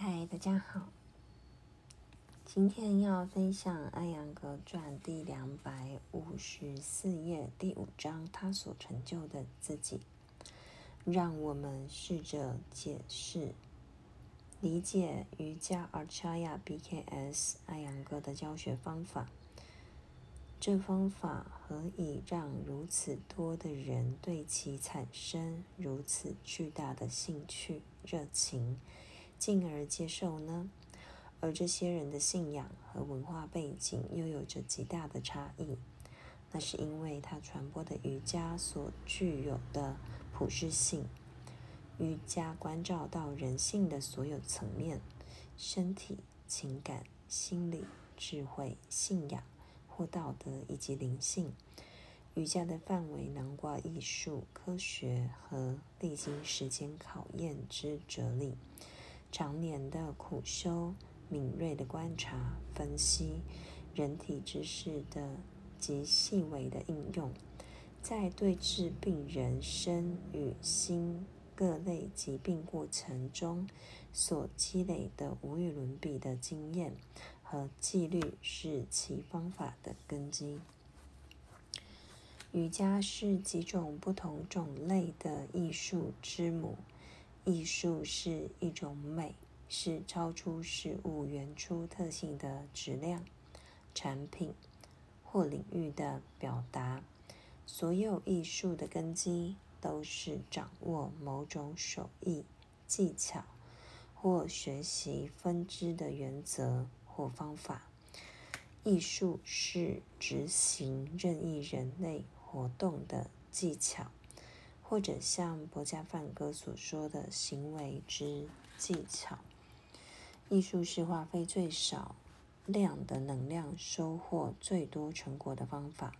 嗨，大家好。今天要分享《艾扬格传》第两百五十四页第五章，他所成就的自己。让我们试着解释、理解瑜伽 Archaya BKS 艾扬格的教学方法。这方法何以让如此多的人对其产生如此巨大的兴趣、热情，进而接受呢？而这些人的信仰和文化背景又有着极大的差异。那是因为他传播的瑜伽所具有的普适性。瑜伽关照到人性的所有层面：身体、情感、心理、智慧、信仰。或道德以及灵性，瑜伽的范围囊括艺术、科学和历经时间考验之哲理。常年的苦修、敏锐的观察、分析人体知识的极细微的应用，在对治病人身与心各类疾病过程中所积累的无与伦比的经验。和纪律是其方法的根基。瑜伽是几种不同种类的艺术之母。艺术是一种美，是超出事物原初特性的质量、产品或领域的表达。所有艺术的根基都是掌握某种手艺、技巧或学习分支的原则。或方法，艺术是执行任意人类活动的技巧，或者像博加梵歌所说的行为之技巧。艺术是花费最少量的能量，收获最多成果的方法，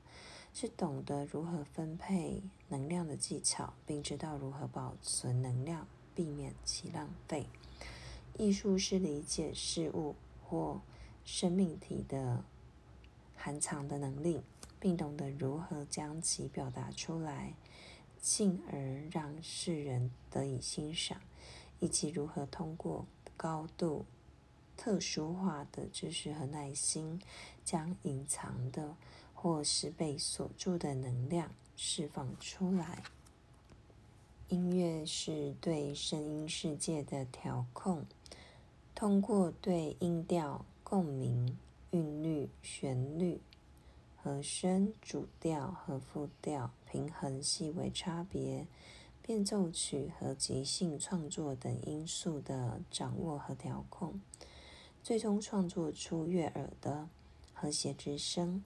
是懂得如何分配能量的技巧，并知道如何保存能量，避免其浪费。艺术是理解事物。或生命体的含藏的能力，并懂得如何将其表达出来，进而让世人得以欣赏，以及如何通过高度特殊化的知识和耐心，将隐藏的或是被锁住的能量释放出来。音乐是对声音世界的调控。通过对音调、共鸣、韵律、旋律、和声、主调和副调、平衡、细微差别、变奏曲和即兴创作等因素的掌握和调控，最终创作出悦耳的和谐之声。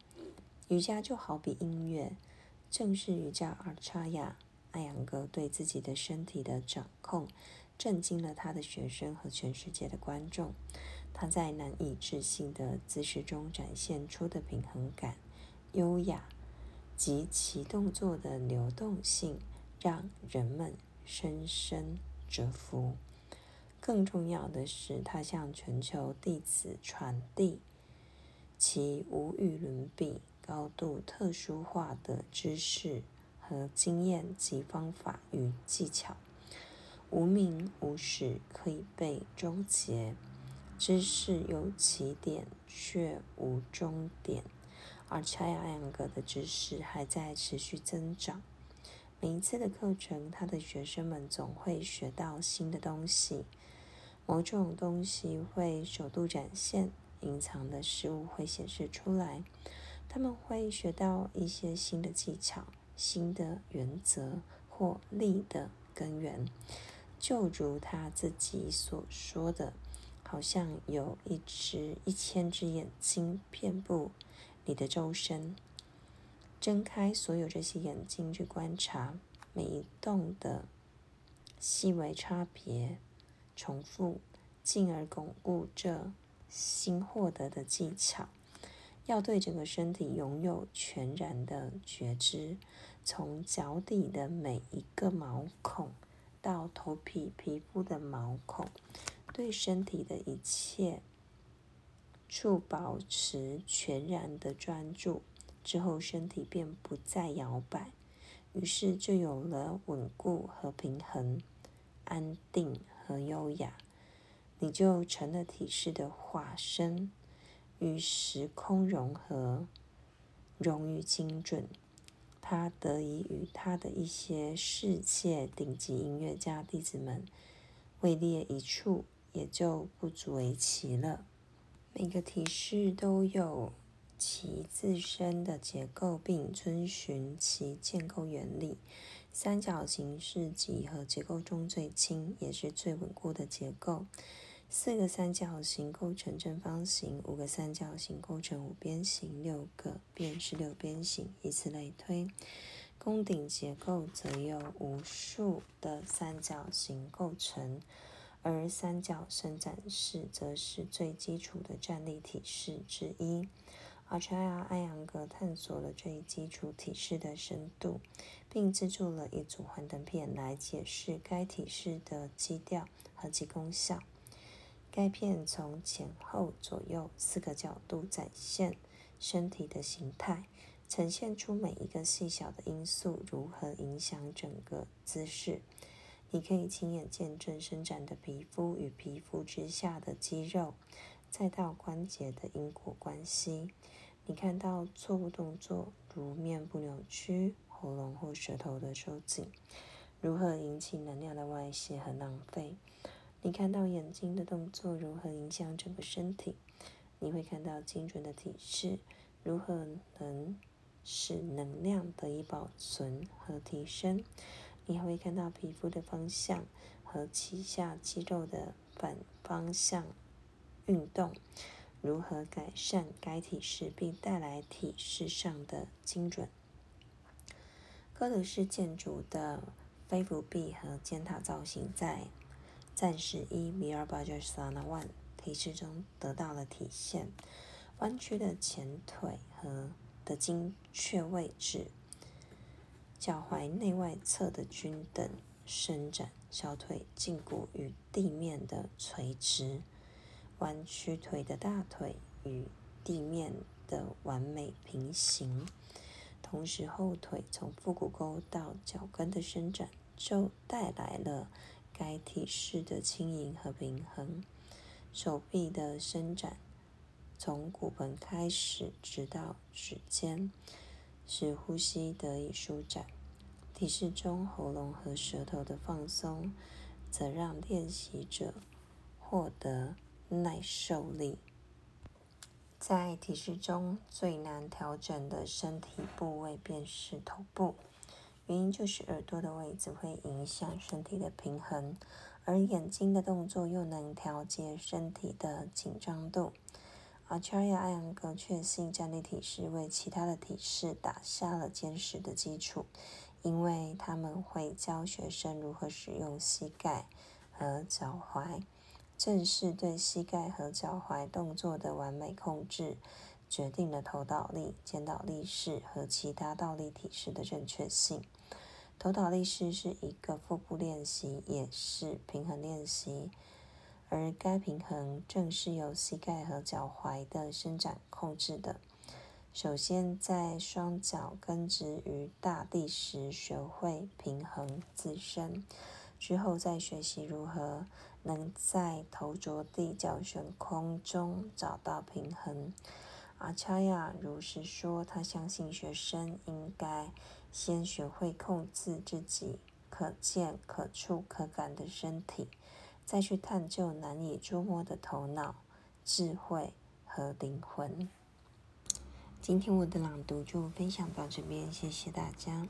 瑜伽就好比音乐，正是瑜伽阿查亚艾扬格对自己的身体的掌控。震惊了他的学生和全世界的观众。他在难以置信的姿势中展现出的平衡感、优雅及其动作的流动性，让人们深深折服。更重要的是，他向全球弟子传递其无与伦比、高度特殊化的知识和经验及方法与技巧。无名无始可以被终结，知识有起点却无终点，而查亚艾扬格的知识还在持续增长。每一次的课程，他的学生们总会学到新的东西，某种东西会首度展现，隐藏的事物会显示出来。他们会学到一些新的技巧、新的原则或力的根源。就如他自己所说的，好像有一只一千只眼睛遍布你的周身。睁开所有这些眼睛去观察每一动的细微差别，重复，进而巩固这新获得的技巧。要对整个身体拥有全然的觉知，从脚底的每一个毛孔。到头皮皮肤的毛孔，对身体的一切处保持全然的专注之后，身体便不再摇摆，于是就有了稳固和平衡、安定和优雅。你就成了体式的化身，与时空融合，融于精准。他得以与他的一些世界顶级音乐家弟子们位列一处，也就不足为奇了。每个体式都有其自身的结构，并遵循其建构原理。三角形是几何结构中最轻也是最稳固的结构。四个三角形构成正方形，五个三角形构成五边形，六个便是六边形，以此类推。宫顶结构则由无数的三角形构成，而三角伸展式则是最基础的站立体式之一。阿查亚·艾扬格探索了这一基础体式的深度，并制作了一组幻灯片来解释该体式的基调和其功效。该片从前后左右四个角度展现身体的形态，呈现出每一个细小的因素如何影响整个姿势。你可以亲眼见证伸展的皮肤与皮肤之下的肌肉，再到关节的因果关系。你看到错误动作，如面部扭曲、喉咙或舌头的收紧，如何引起能量的外泄和浪费。你看到眼睛的动作如何影响整个身体？你会看到精准的体式如何能使能量得以保存和提升？你还会看到皮肤的方向和脐下肌肉的反方向运动如何改善该体式，并带来体式上的精准。哥德式建筑的飞扶壁和尖塔造型在。战士一米尔巴就是萨那万体式中得到了体现。弯曲的前腿和的精确位置，脚踝内外侧的均等伸展，小腿胫骨与地面的垂直，弯曲腿的大腿与地面的完美平行，同时后腿从腹股沟到脚跟的伸展，就带来了。该体式的轻盈和平衡，手臂的伸展，从骨盆开始直到指尖，使呼吸得以舒展。体式中喉咙和舌头的放松，则让练习者获得耐受力。在体式中最难调整的身体部位便是头部。原因就是耳朵的位置会影响身体的平衡，而眼睛的动作又能调节身体的紧张度。阿查亚·艾扬格确信站立体式为其他的体式打下了坚实的基础，因为他们会教学生如何使用膝盖和脚踝。正是对膝盖和脚踝动作的完美控制，决定了头倒立、肩倒立式和其他倒立体式的正确性。头倒立式是一个腹部练习，也是平衡练习，而该平衡正是由膝盖和脚踝的伸展控制的。首先，在双脚根植于大地时学会平衡自身，之后再学习如何能在头着地、脚悬空中找到平衡。阿恰亚如是说，他相信学生应该。先学会控制自己可见、可触、可感的身体，再去探究难以捉摸的头脑、智慧和灵魂。今天我的朗读就分享到这边，谢谢大家。